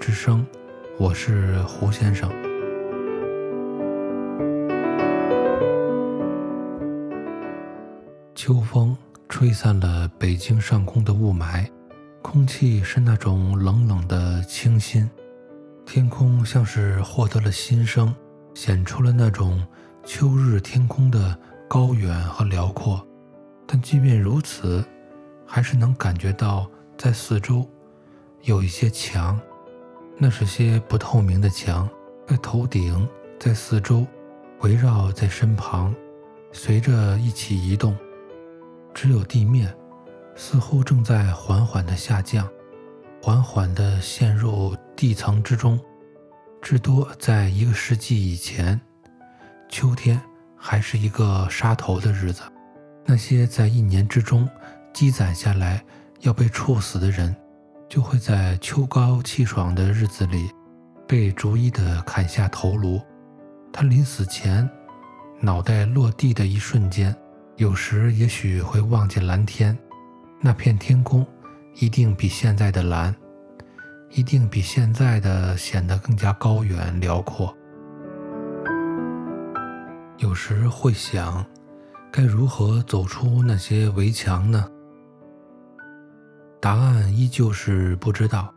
之声，我是胡先生。秋风吹散了北京上空的雾霾，空气是那种冷冷的清新，天空像是获得了新生，显出了那种秋日天空的高远和辽阔。但即便如此，还是能感觉到在四周有一些墙，那是些不透明的墙，在头顶，在四周，围绕在身旁，随着一起移动。只有地面，似乎正在缓缓地下降，缓缓地陷入地层之中。至多在一个世纪以前，秋天还是一个杀头的日子。那些在一年之中积攒下来要被处死的人，就会在秋高气爽的日子里，被逐一的砍下头颅。他临死前，脑袋落地的一瞬间。有时也许会望见蓝天，那片天空一定比现在的蓝，一定比现在的显得更加高远辽阔。有时会想，该如何走出那些围墙呢？答案依旧是不知道。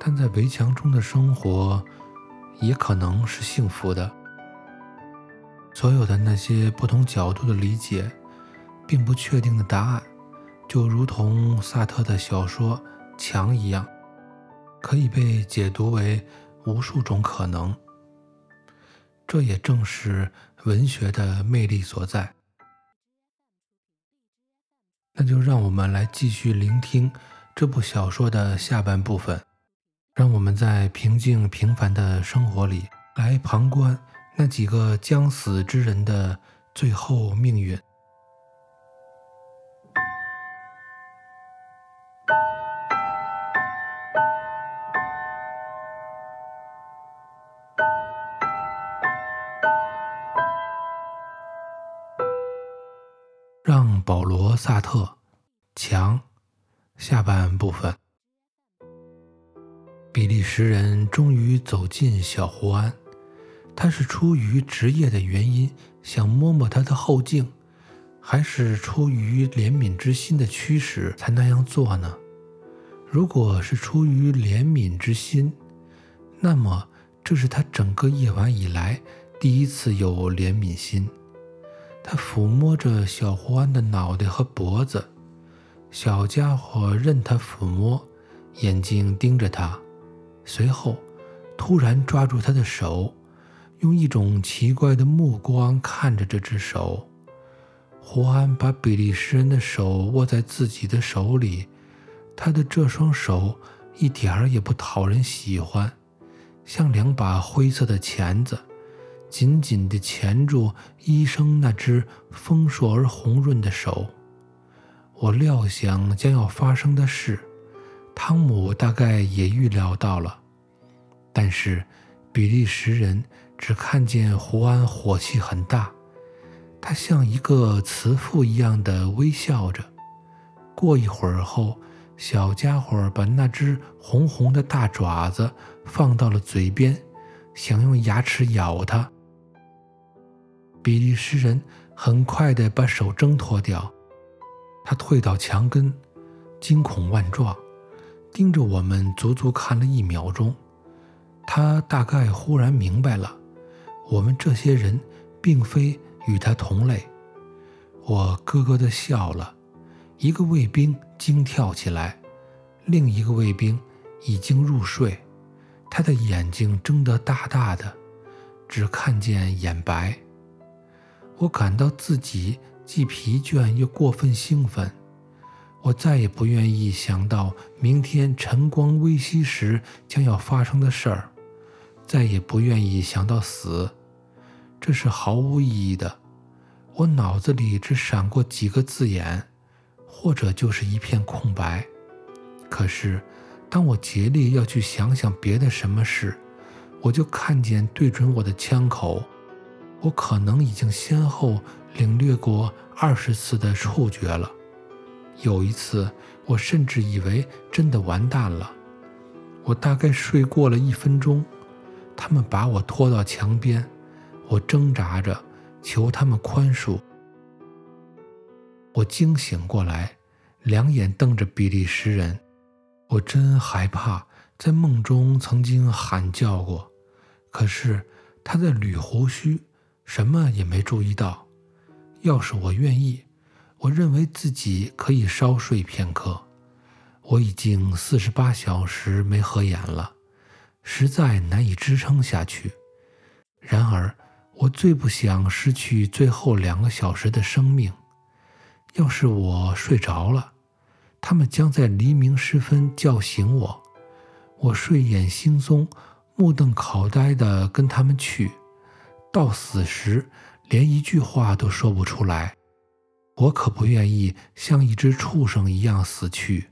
但在围墙中的生活，也可能是幸福的。所有的那些不同角度的理解，并不确定的答案，就如同萨特的小说《墙》一样，可以被解读为无数种可能。这也正是文学的魅力所在。那就让我们来继续聆听这部小说的下半部分，让我们在平静平凡的生活里来旁观。那几个将死之人的最后命运，萨特强下半部分，比利时人终于走进小胡安。他是出于职业的原因想摸摸他的后颈，还是出于怜悯之心的驱使才那样做呢？如果是出于怜悯之心，那么这是他整个夜晚以来第一次有怜悯心。他抚摸着小胡安的脑袋和脖子，小家伙任他抚摸，眼睛盯着他，随后突然抓住他的手。用一种奇怪的目光看着这只手，胡安把比利时人的手握在自己的手里，他的这双手一点儿也不讨人喜欢，像两把灰色的钳子，紧紧地钳住医生那只丰硕而红润的手。我料想将要发生的事，汤姆大概也预料到了，但是比利时人。只看见胡安火气很大，他像一个慈父一样的微笑着。过一会儿后，小家伙把那只红红的大爪子放到了嘴边，想用牙齿咬它。比利时人很快地把手挣脱掉，他退到墙根，惊恐万状，盯着我们足足看了一秒钟。他大概忽然明白了。我们这些人并非与他同类。我咯咯地笑了。一个卫兵惊跳起来，另一个卫兵已经入睡，他的眼睛睁得大大的，只看见眼白。我感到自己既疲倦又过分兴奋。我再也不愿意想到明天晨光微曦时将要发生的事儿。再也不愿意想到死，这是毫无意义的。我脑子里只闪过几个字眼，或者就是一片空白。可是，当我竭力要去想想别的什么事，我就看见对准我的枪口，我可能已经先后领略过二十次的触觉了。有一次，我甚至以为真的完蛋了。我大概睡过了一分钟，他们把我拖到墙边，我挣扎着求他们宽恕。我惊醒过来，两眼瞪着比利时人。我真害怕，在梦中曾经喊叫过，可是他在捋胡须，什么也没注意到。要是我愿意。我认为自己可以稍睡片刻。我已经四十八小时没合眼了，实在难以支撑下去。然而，我最不想失去最后两个小时的生命。要是我睡着了，他们将在黎明时分叫醒我。我睡眼惺忪，目瞪口呆地跟他们去，到死时连一句话都说不出来。我可不愿意像一只畜生一样死去，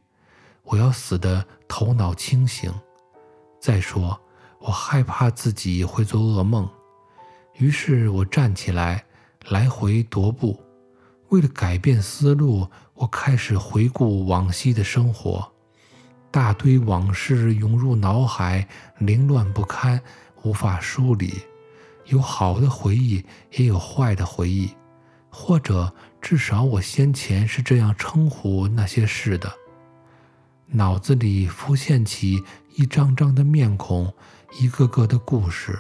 我要死得头脑清醒。再说，我害怕自己会做噩梦。于是我站起来，来回踱步。为了改变思路，我开始回顾往昔的生活。大堆往事涌入脑海，凌乱不堪，无法梳理。有好的回忆，也有坏的回忆。或者至少我先前是这样称呼那些事的。脑子里浮现起一张张的面孔，一个个的故事。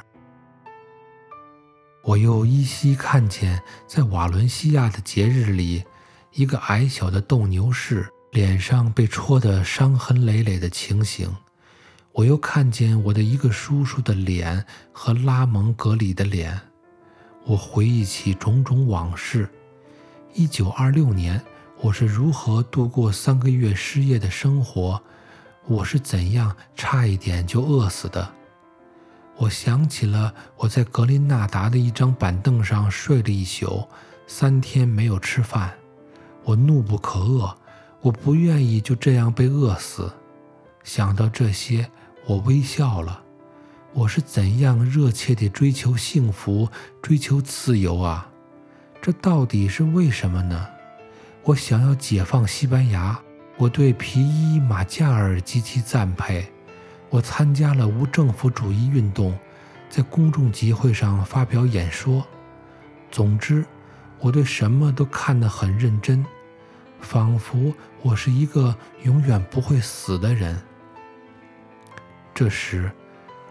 我又依稀看见，在瓦伦西亚的节日里，一个矮小的斗牛士脸上被戳得伤痕累累的情形。我又看见我的一个叔叔的脸和拉蒙格里的脸。我回忆起种种往事。一九二六年，我是如何度过三个月失业的生活？我是怎样差一点就饿死的？我想起了我在格林纳达的一张板凳上睡了一宿，三天没有吃饭。我怒不可遏，我不愿意就这样被饿死。想到这些，我微笑了。我是怎样热切地追求幸福、追求自由啊！这到底是为什么呢？我想要解放西班牙，我对皮伊马加尔极其赞佩。我参加了无政府主义运动，在公众集会上发表演说。总之，我对什么都看得很认真，仿佛我是一个永远不会死的人。这时。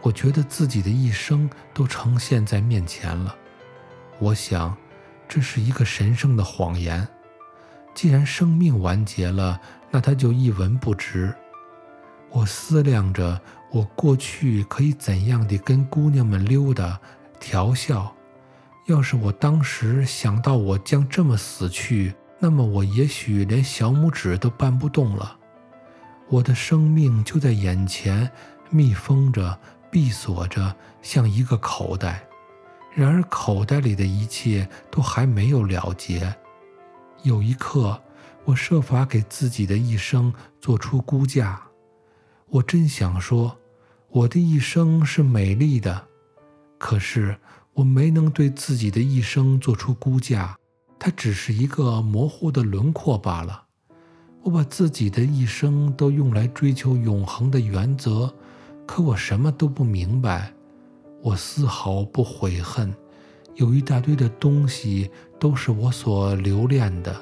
我觉得自己的一生都呈现在面前了。我想，这是一个神圣的谎言。既然生命完结了，那它就一文不值。我思量着，我过去可以怎样地跟姑娘们溜达、调笑。要是我当时想到我将这么死去，那么我也许连小拇指都搬不动了。我的生命就在眼前，密封着。闭锁着，像一个口袋。然而，口袋里的一切都还没有了结。有一刻，我设法给自己的一生做出估价。我真想说，我的一生是美丽的。可是，我没能对自己的一生做出估价，它只是一个模糊的轮廓罢了。我把自己的一生都用来追求永恒的原则。可我什么都不明白，我丝毫不悔恨。有一大堆的东西都是我所留恋的，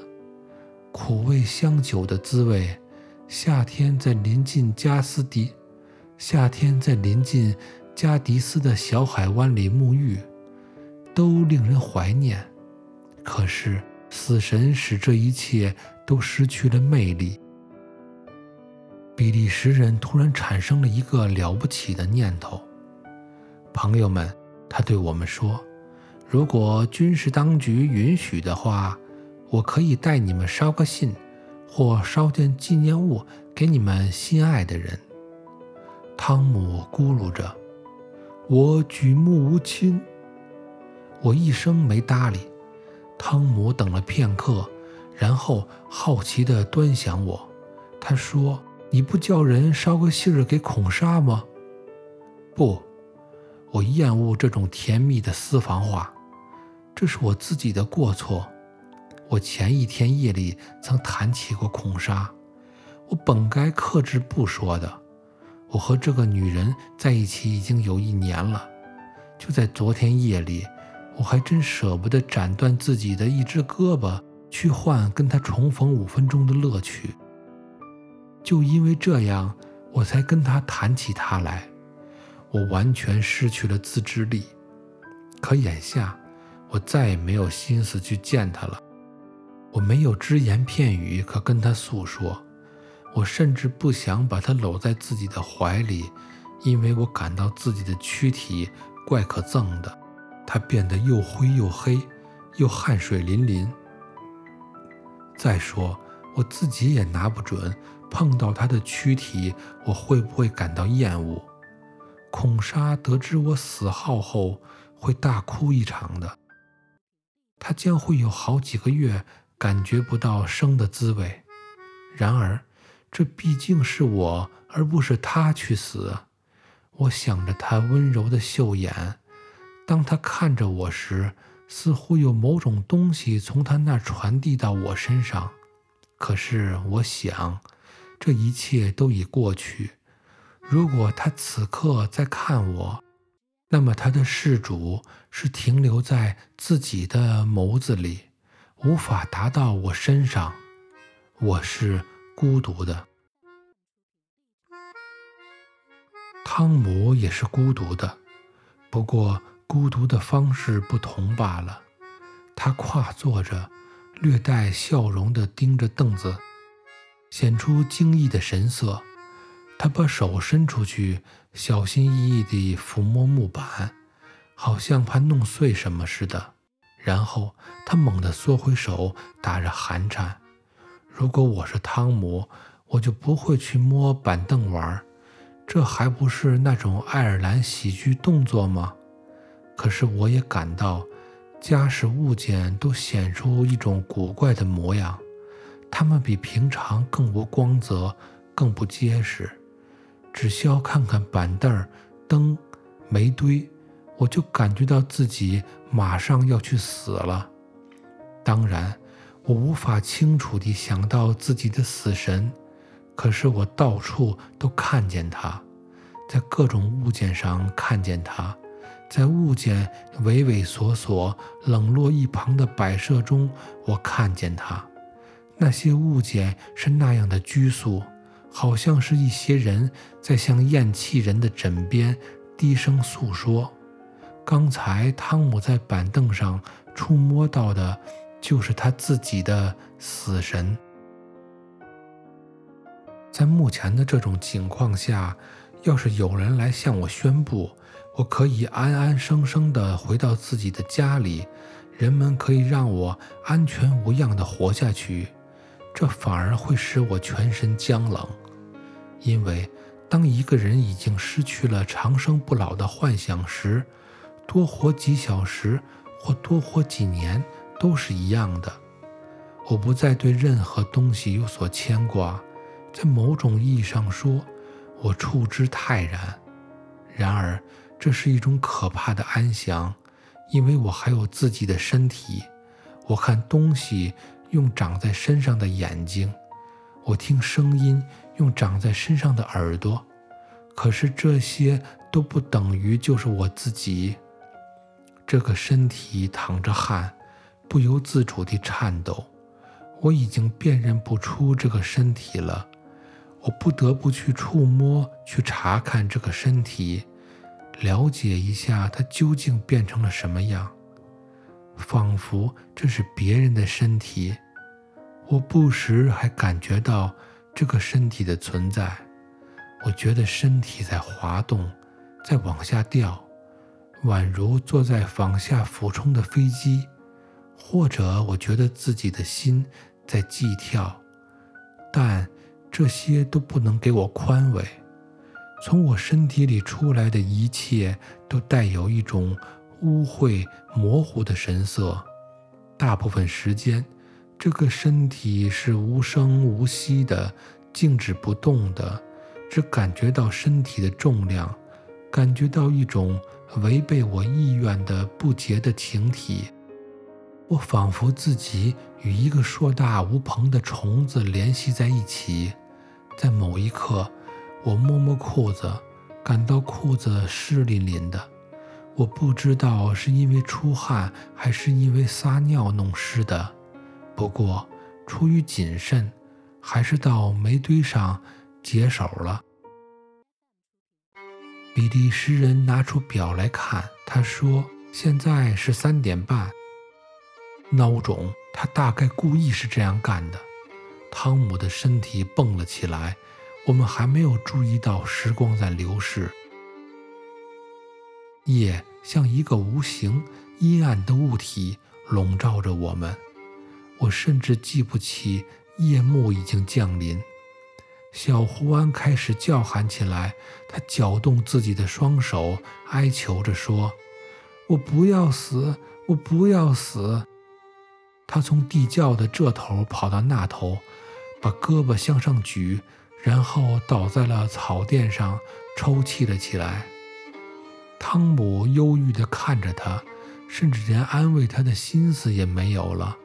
苦味香酒的滋味，夏天在临近加斯迪，夏天在临近加迪斯的小海湾里沐浴，都令人怀念。可是死神使这一切都失去了魅力。比利时人突然产生了一个了不起的念头。朋友们，他对我们说：“如果军事当局允许的话，我可以带你们捎个信，或捎件纪念物给你们心爱的人。”汤姆咕噜着：“我举目无亲。”我一声没搭理。汤姆等了片刻，然后好奇地端详我。他说。你不叫人捎个信儿给孔莎吗？不，我厌恶这种甜蜜的私房话，这是我自己的过错。我前一天夜里曾谈起过孔莎，我本该克制不说的。我和这个女人在一起已经有一年了，就在昨天夜里，我还真舍不得斩断自己的一只胳膊，去换跟她重逢五分钟的乐趣。就因为这样，我才跟他谈起他来。我完全失去了自制力，可眼下，我再也没有心思去见他了。我没有只言片语可跟他诉说。我甚至不想把他搂在自己的怀里，因为我感到自己的躯体怪可憎的。他变得又灰又黑，又汗水淋淋。再说，我自己也拿不准，碰到他的躯体，我会不会感到厌恶？孔莎得知我死号后，会大哭一场的。她将会有好几个月感觉不到生的滋味。然而。这毕竟是我，而不是他去死。我想着他温柔的秀眼，当他看着我时，似乎有某种东西从他那传递到我身上。可是我想，这一切都已过去。如果他此刻在看我，那么他的事主是停留在自己的眸子里，无法达到我身上。我是。孤独的汤姆也是孤独的，不过孤独的方式不同罢了。他跨坐着，略带笑容地盯着凳子，显出惊异的神色。他把手伸出去，小心翼翼地抚摸木板，好像怕弄碎什么似的。然后他猛地缩回手，打着寒颤。如果我是汤姆，我就不会去摸板凳玩，这还不是那种爱尔兰喜剧动作吗？可是我也感到，家使物件都显出一种古怪的模样，它们比平常更无光泽，更不结实。只需要看看板凳、灯、煤堆，我就感觉到自己马上要去死了。当然。我无法清楚地想到自己的死神，可是我到处都看见他，在各种物件上看见他，在物件畏畏缩缩、冷落一旁的摆设中，我看见他。那些物件是那样的拘束，好像是一些人在向咽气人的枕边低声诉说。刚才汤姆在板凳上触摸到的。就是他自己的死神。在目前的这种情况下，要是有人来向我宣布，我可以安安生生地回到自己的家里，人们可以让我安全无恙地活下去，这反而会使我全身僵冷。因为当一个人已经失去了长生不老的幻想时，多活几小时或多活几年。都是一样的。我不再对任何东西有所牵挂，在某种意义上说，我处之泰然。然而，这是一种可怕的安详，因为我还有自己的身体。我看东西用长在身上的眼睛，我听声音用长在身上的耳朵。可是这些都不等于就是我自己。这个身体淌着汗。不由自主地颤抖，我已经辨认不出这个身体了。我不得不去触摸，去查看这个身体，了解一下它究竟变成了什么样。仿佛这是别人的身体，我不时还感觉到这个身体的存在。我觉得身体在滑动，在往下掉，宛如坐在往下俯冲的飞机。或者我觉得自己的心在悸跳，但这些都不能给我宽慰。从我身体里出来的一切都带有一种污秽、模糊的神色。大部分时间，这个身体是无声无息的、静止不动的，只感觉到身体的重量，感觉到一种违背我意愿的不洁的情体。我仿佛自己与一个硕大无朋的虫子联系在一起。在某一刻，我摸摸裤子，感到裤子湿淋淋的。我不知道是因为出汗还是因为撒尿弄湿的。不过，出于谨慎，还是到煤堆上解手了。比利时人拿出表来看，他说：“现在是三点半。”孬种，他大概故意是这样干的。汤姆的身体蹦了起来。我们还没有注意到时光在流逝，夜像一个无形、阴暗的物体笼罩着我们。我甚至记不起夜幕已经降临。小胡安开始叫喊起来，他搅动自己的双手，哀求着说：“我不要死，我不要死。”他从地窖的这头跑到那头，把胳膊向上举，然后倒在了草垫上，抽泣了起来。汤姆忧郁地看着他，甚至连安慰他的心思也没有了。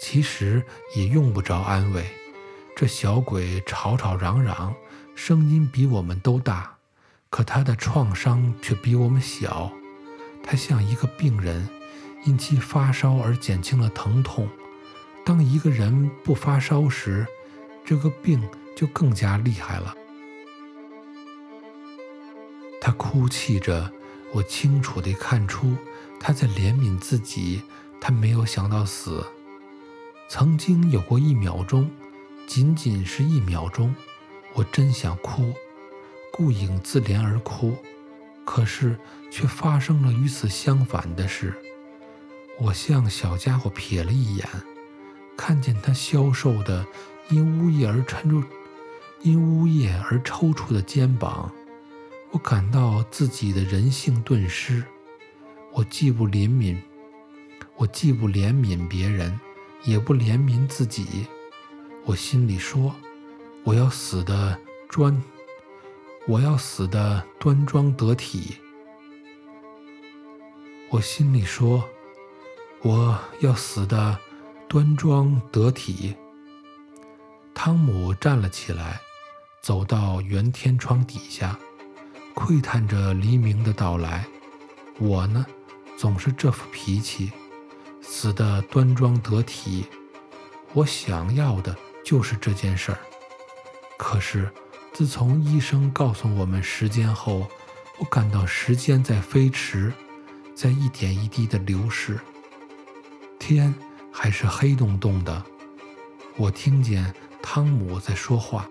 其实也用不着安慰，这小鬼吵吵嚷嚷，声音比我们都大，可他的创伤却比我们小。他像一个病人。因其发烧而减轻了疼痛。当一个人不发烧时，这个病就更加厉害了。他哭泣着，我清楚地看出他在怜悯自己。他没有想到死。曾经有过一秒钟，仅仅是一秒钟，我真想哭，顾影自怜而哭。可是却发生了与此相反的事。我向小家伙瞥了一眼，看见他消瘦的、因呜咽而抻住、因呜咽而抽搐的肩膀。我感到自己的人性顿失。我既不怜悯，我既不怜悯别人，也不怜悯自己。我心里说：“我要死的专，我要死的端庄得体。”我心里说。我要死的端庄得体。汤姆站了起来，走到圆天窗底下，窥探着黎明的到来。我呢，总是这副脾气，死的端庄得体。我想要的就是这件事儿。可是，自从医生告诉我们时间后，我感到时间在飞驰，在一点一滴的流逝。天还是黑洞洞的，我听见汤姆在说话。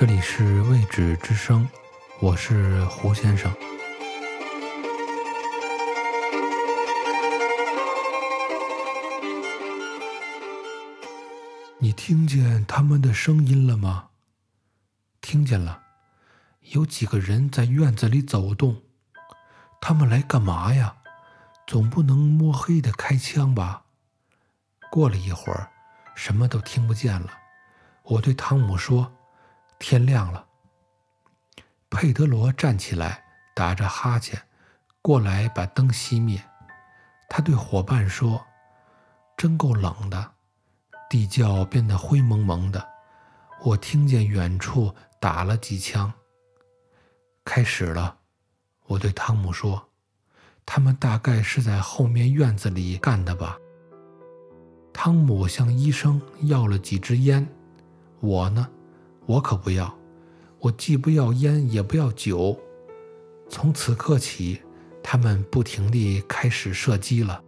这里是未知之声，我是胡先生。你听见他们的声音了吗？听见了，有几个人在院子里走动。他们来干嘛呀？总不能摸黑的开枪吧？过了一会儿，什么都听不见了。我对汤姆说：“天亮了。”佩德罗站起来，打着哈欠，过来把灯熄灭。他对伙伴说：“真够冷的，地窖变得灰蒙蒙的。”我听见远处。打了几枪，开始了。我对汤姆说：“他们大概是在后面院子里干的吧。”汤姆向医生要了几支烟。我呢，我可不要。我既不要烟，也不要酒。从此刻起，他们不停地开始射击了。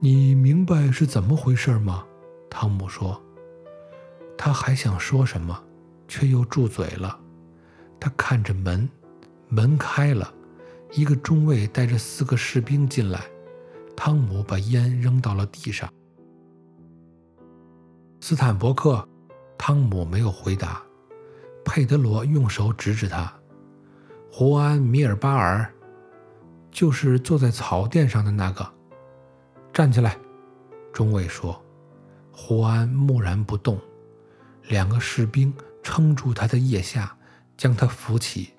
你明白是怎么回事吗？汤姆说。他还想说什么，却又住嘴了。他看着门，门开了，一个中尉带着四个士兵进来。汤姆把烟扔到了地上。斯坦伯克，汤姆没有回答。佩德罗用手指指他：“胡安·米尔巴尔，就是坐在草垫上的那个。”站起来，中尉说。胡安木然不动。两个士兵撑住他的腋下，将他扶起。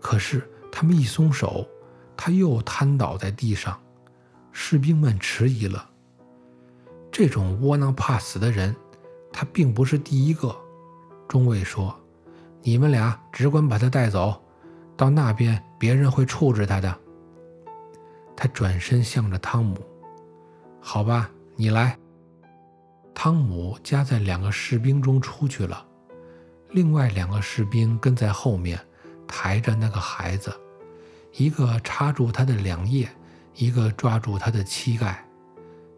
可是他们一松手，他又瘫倒在地上。士兵们迟疑了。这种窝囊怕死的人，他并不是第一个。中尉说：“你们俩只管把他带走，到那边别人会处置他的。”他转身向着汤姆：“好吧，你来。”汤姆夹在两个士兵中出去了，另外两个士兵跟在后面，抬着那个孩子，一个插住他的两腋，一个抓住他的膝盖。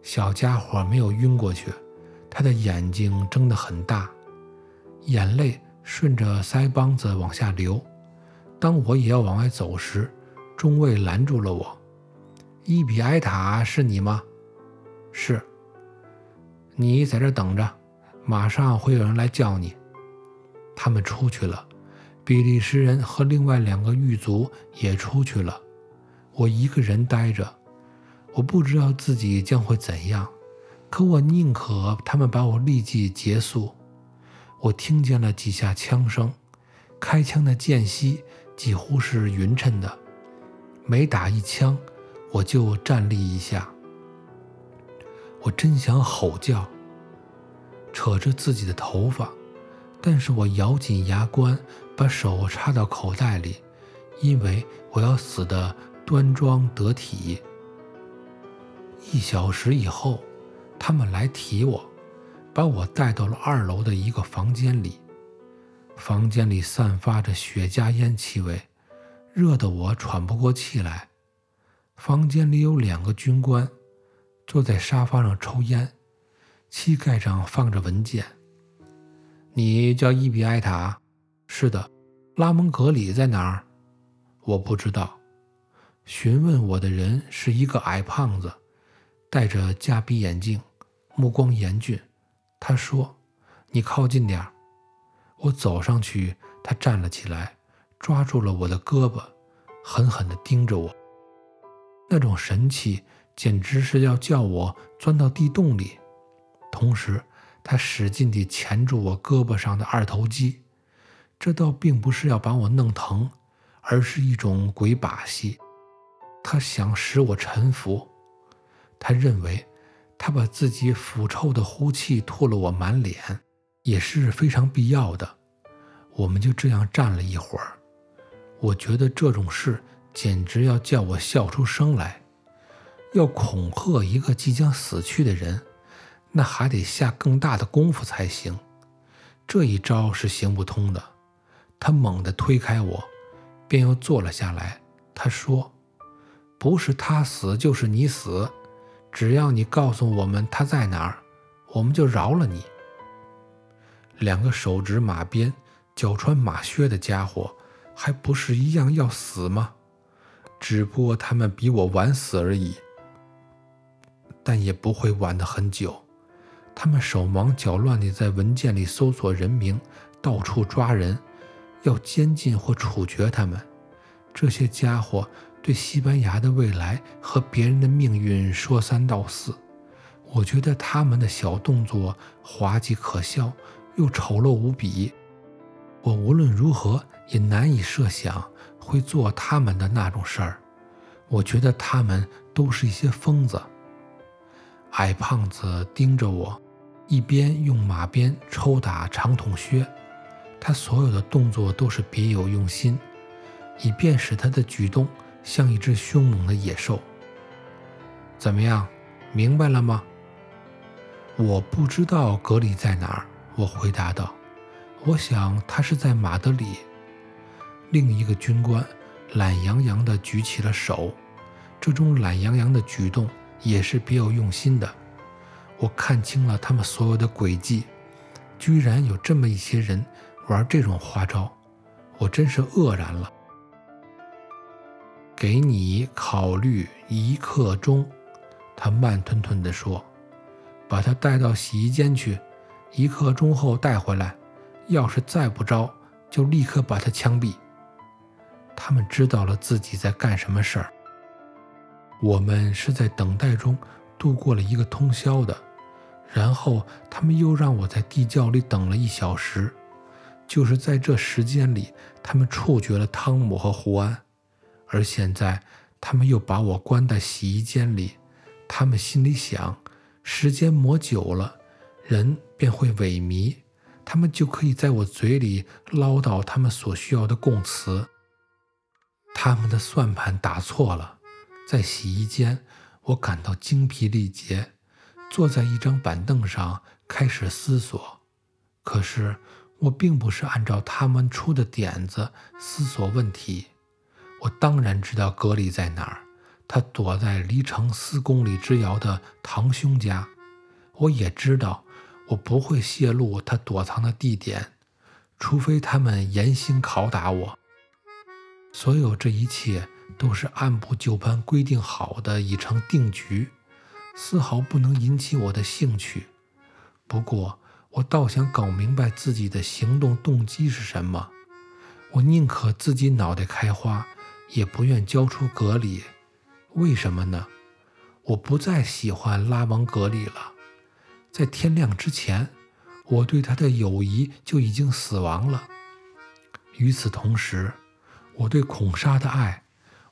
小家伙没有晕过去，的眼睛睁得很大，眼泪顺着腮帮子往下流。当我也要往外走时，中尉拦住了我：“伊比埃塔是你吗？”“是。”你在这等着，马上会有人来叫你。他们出去了，比利时人和另外两个狱卒也出去了。我一个人呆着，我不知道自己将会怎样，可我宁可他们把我立即结束。我听见了几下枪声，开枪的间隙几乎是匀称的，每打一枪，我就站立一下。我真想吼叫，扯着自己的头发，但是我咬紧牙关，把手插到口袋里，因为我要死得端庄得体。一小时以后，他们来提我，把我带到了二楼的一个房间里。房间里散发着雪茄烟气味，热得我喘不过气来。房间里有两个军官。坐在沙发上抽烟，膝盖上放着文件。你叫伊比埃塔？是的。拉蒙格里在哪儿？我不知道。询问我的人是一个矮胖子，戴着夹鼻眼镜，目光严峻。他说：“你靠近点儿。”我走上去，他站了起来，抓住了我的胳膊，狠狠地盯着我。那种神气。简直是要叫我钻到地洞里。同时，他使劲地钳住我胳膊上的二头肌，这倒并不是要把我弄疼，而是一种鬼把戏。他想使我臣服。他认为，他把自己腐臭的呼气吐了我满脸，也是非常必要的。我们就这样站了一会儿。我觉得这种事简直要叫我笑出声来。要恐吓一个即将死去的人，那还得下更大的功夫才行。这一招是行不通的。他猛地推开我，便又坐了下来。他说：“不是他死，就是你死。只要你告诉我们他在哪儿，我们就饶了你。”两个手执马鞭、脚穿马靴的家伙，还不是一样要死吗？只不过他们比我晚死而已。但也不会晚得很久。他们手忙脚乱地在文件里搜索人名，到处抓人，要监禁或处决他们。这些家伙对西班牙的未来和别人的命运说三道四。我觉得他们的小动作滑稽可笑，又丑陋无比。我无论如何也难以设想会做他们的那种事儿。我觉得他们都是一些疯子。矮胖子盯着我，一边用马鞭抽打长筒靴，他所有的动作都是别有用心，以便使他的举动像一只凶猛的野兽。怎么样，明白了吗？我不知道格里在哪儿，我回答道。我想他是在马德里。另一个军官懒洋洋地举起了手，这种懒洋洋的举动。也是别有用心的。我看清了他们所有的诡计，居然有这么一些人玩这种花招，我真是愕然了。给你考虑一刻钟，他慢吞吞地说：“把他带到洗衣间去，一刻钟后带回来。要是再不招，就立刻把他枪毙。”他们知道了自己在干什么事儿。我们是在等待中度过了一个通宵的。然后他们又让我在地窖里等了一小时。就是在这时间里，他们处决了汤姆和胡安，而现在他们又把我关在洗衣间里。他们心里想：时间磨久了，人便会萎靡，他们就可以在我嘴里唠叨他们所需要的供词。他们的算盘打错了，在洗衣间，我感到精疲力竭，坐在一张板凳上开始思索。可是。我并不是按照他们出的点子思索问题。我当然知道格里在哪儿，他躲在离城四公里之遥的堂兄家。我也知道，我不会泄露他躲藏的地点，除非他们严刑拷打我。所有这一切都是按部就班规定好的，已成定局，丝毫不能引起我的兴趣。不过，我倒想搞明白自己的行动动机是什么。我宁可自己脑袋开花，也不愿交出格里。为什么呢？我不再喜欢拉蒙格里了。在天亮之前，我对他的友谊就已经死亡了。与此同时，我对孔莎的爱，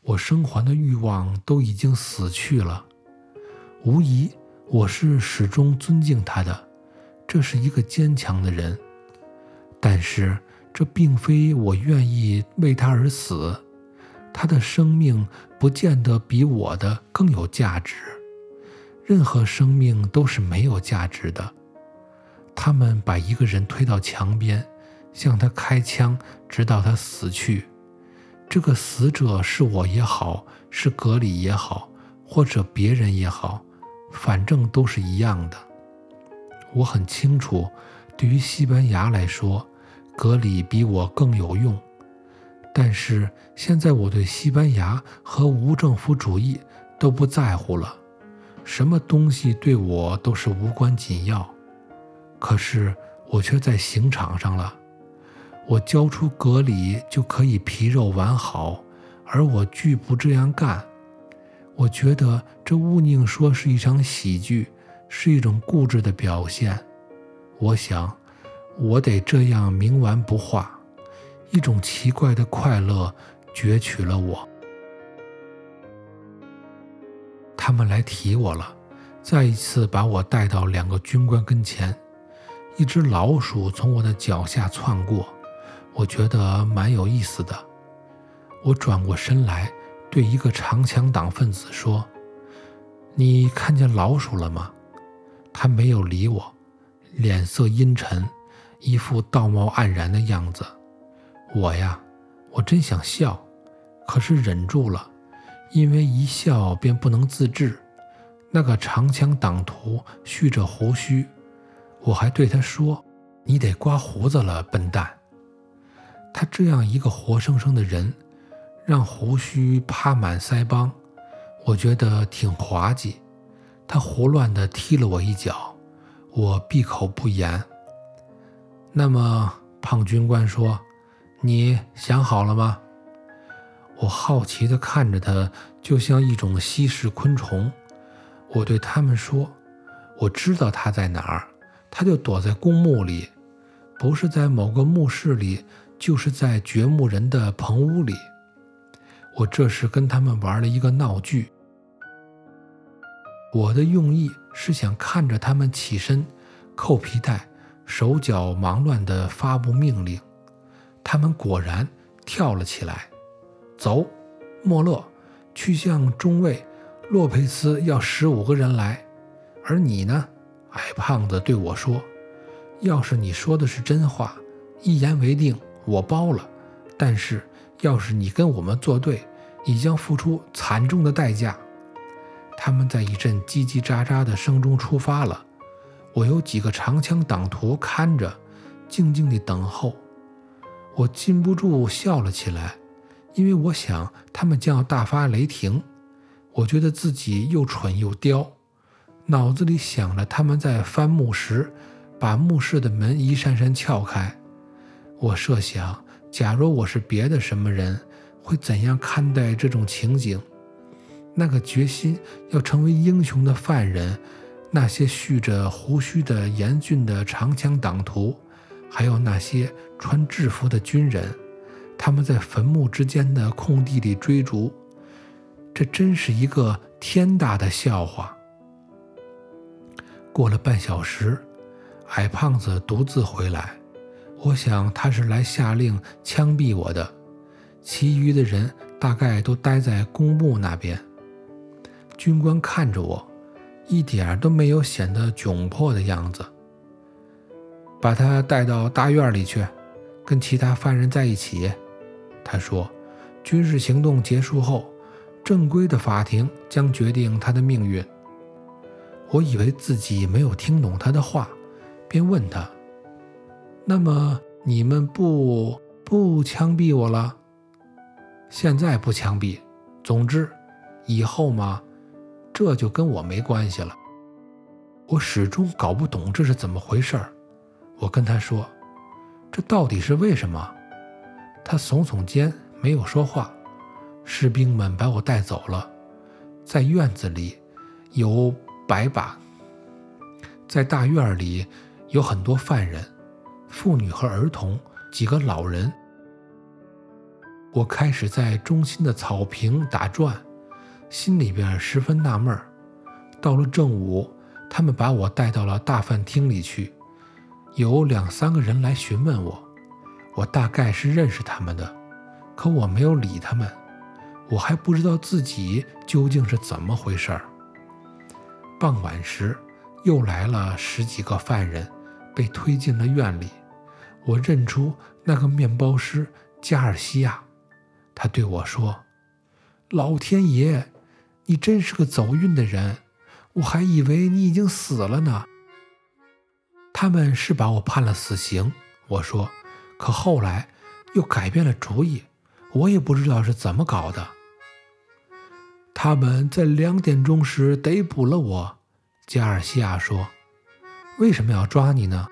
我生还的欲望都已经死去了。无疑，我是始终尊敬他的。这是一个坚强的人，但是这并非我愿意为他而死。他的生命不见得比我的更有价值。任何生命都是没有价值的。他们把一个人推到墙边，向他开枪，直到他死去。这个死者是我也好，是格里也好，或者别人也好，反正都是一样的。我很清楚，对于西班牙来说，格里比我更有用。但是现在我对西班牙和无政府主义都不在乎了，什么东西对我都是无关紧要。可是我却在刑场上了，我交出格里就可以皮肉完好，而我拒不这样干。我觉得这勿宁说是一场喜剧。是一种固执的表现，我想，我得这样冥顽不化。一种奇怪的快乐攫取了我。他们来提我了，再一次把我带到两个军官跟前。一只老鼠从我的脚下窜过，我觉得蛮有意思的。我转过身来，对一个长枪党分子说：“你看见老鼠了吗？”他没有理我，脸色阴沉，一副道貌岸然的样子。我呀，我真想笑，可是忍住了，因为一笑便不能自制。那个长枪党徒蓄着胡须，我还对他说：“你得刮胡子了，笨蛋。”他这样一个活生生的人，让胡须趴满腮帮，我觉得挺滑稽。他胡乱地踢了我一脚，我闭口不言。那么，胖军官说：“你想好了吗？”我好奇地看着他，就像一种稀世昆虫。我对他们说：“我知道他在哪儿，他就躲在公墓里，不是在某个墓室里，就是在掘墓人的棚屋里。”我这是跟他们玩了一个闹剧。我的用意是想看着他们起身，扣皮带，手脚忙乱地发布命令。他们果然跳了起来。走，莫勒，去向中尉洛佩斯要十五个人来。而你呢，矮胖子对我说：“要是你说的是真话，一言为定，我包了。但是要是你跟我们作对，你将付出惨重的代价。”他们在一阵叽叽喳喳的声中出发了。我有几个长枪党徒看着，静静地等候。我禁不住笑了起来，因为我想他们将要大发雷霆。我觉得自己又蠢又刁，脑子里想着他们在翻墓时，把墓室的门一扇扇撬开。我设想，假如我是别的什么人，会怎样看待这种情景？那个决心要成为英雄的犯人，那些蓄着胡须的严峻的长枪党徒，还有那些穿制服的军人，他们在坟墓之间的空地里追逐，这真是一个天大的笑话。过了半小时，矮胖子独自回来，我想他是来下令枪毙我的。其余的人大概都待在公墓那边。军官看着我。一点都没有显得窘迫的样子。把他带到大院里去，跟其他犯人在一起。他说：“军事行动结束后，正规的法庭将决定他的命运。”我以为自己没有听懂他的话，便问他：“那么你们不不枪毙我了？现在不枪毙，总之，以后嘛。”这就跟我没关系了。我始终搞不懂这是怎么回事儿。我跟他说：“这到底是为什么？”他耸耸肩，没有说话。士兵们把我带走了。在院子里有百把，在大院里有很多犯人、妇女和儿童，几个老人。我开始在中心的草坪打转。心里边十分纳闷。到了正午，他们把我带到了大饭厅里去，有两三个人来询问我，我大概是认识他们的，可我没有理他们，我还不知道自己究竟是怎么回事儿。傍晚时，又来了十几个犯人，被推进了院里。我认出那个面包师加尔西亚，他对我说：“老天爷！”你真是个走运的人，我还以为你已经死了呢。他们是把我判了死刑，我说，可后来又改变了主意，我也不知道是怎么搞的。他们在两点钟时逮捕了我，加尔西亚说。为什么要抓你呢？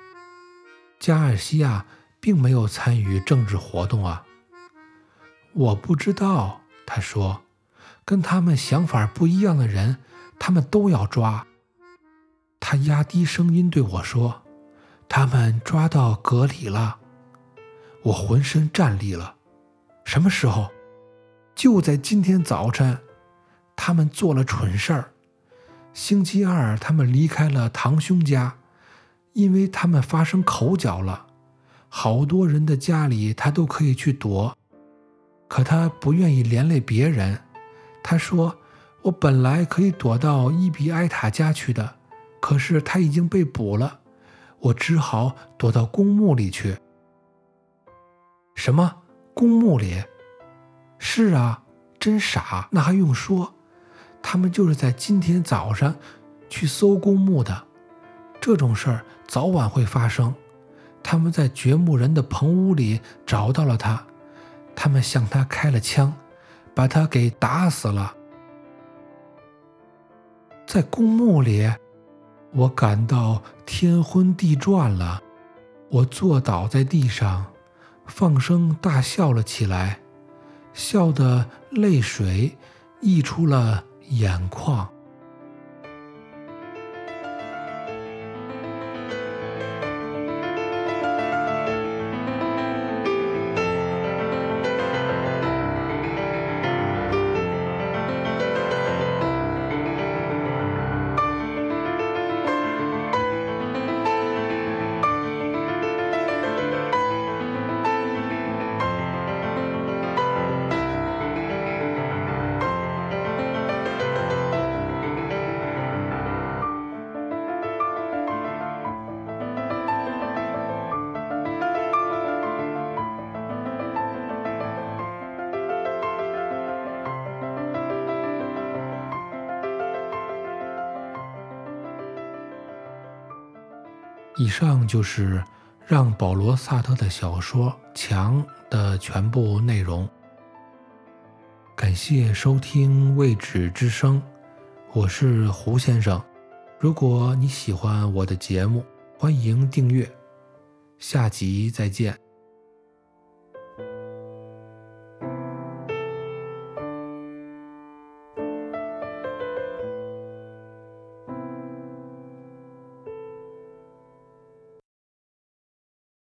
加尔西亚并没有参与政治活动啊。我不知道，他说。跟他们想法不一样的人，他们都要抓。他压低声音对我说：“他们抓到格里了。”我浑身战栗了。什么时候？就在今天早晨。他们做了蠢事儿。星期二，他们离开了堂兄家，因为他们发生口角了。好多人的家里，他都可以去躲，可他不愿意连累别人。他说：“我本来可以躲到伊比埃塔家去的，可是他已经被捕了，我只好躲到公墓里去。”什么？公墓里？是啊，真傻！那还用说？他们就是在今天早上去搜公墓的。这种事儿早晚会发生。他们在掘墓人的棚屋里找到了他，他们向他开了枪。把他给打死了，在公墓里，我感到天昏地转了。我坐倒在地上，放声大笑了起来，笑得泪水溢出了眼眶。以上就是让保罗·萨特的小说《墙》的全部内容。感谢收听《未知之声》，我是胡先生。如果你喜欢我的节目，欢迎订阅。下集再见。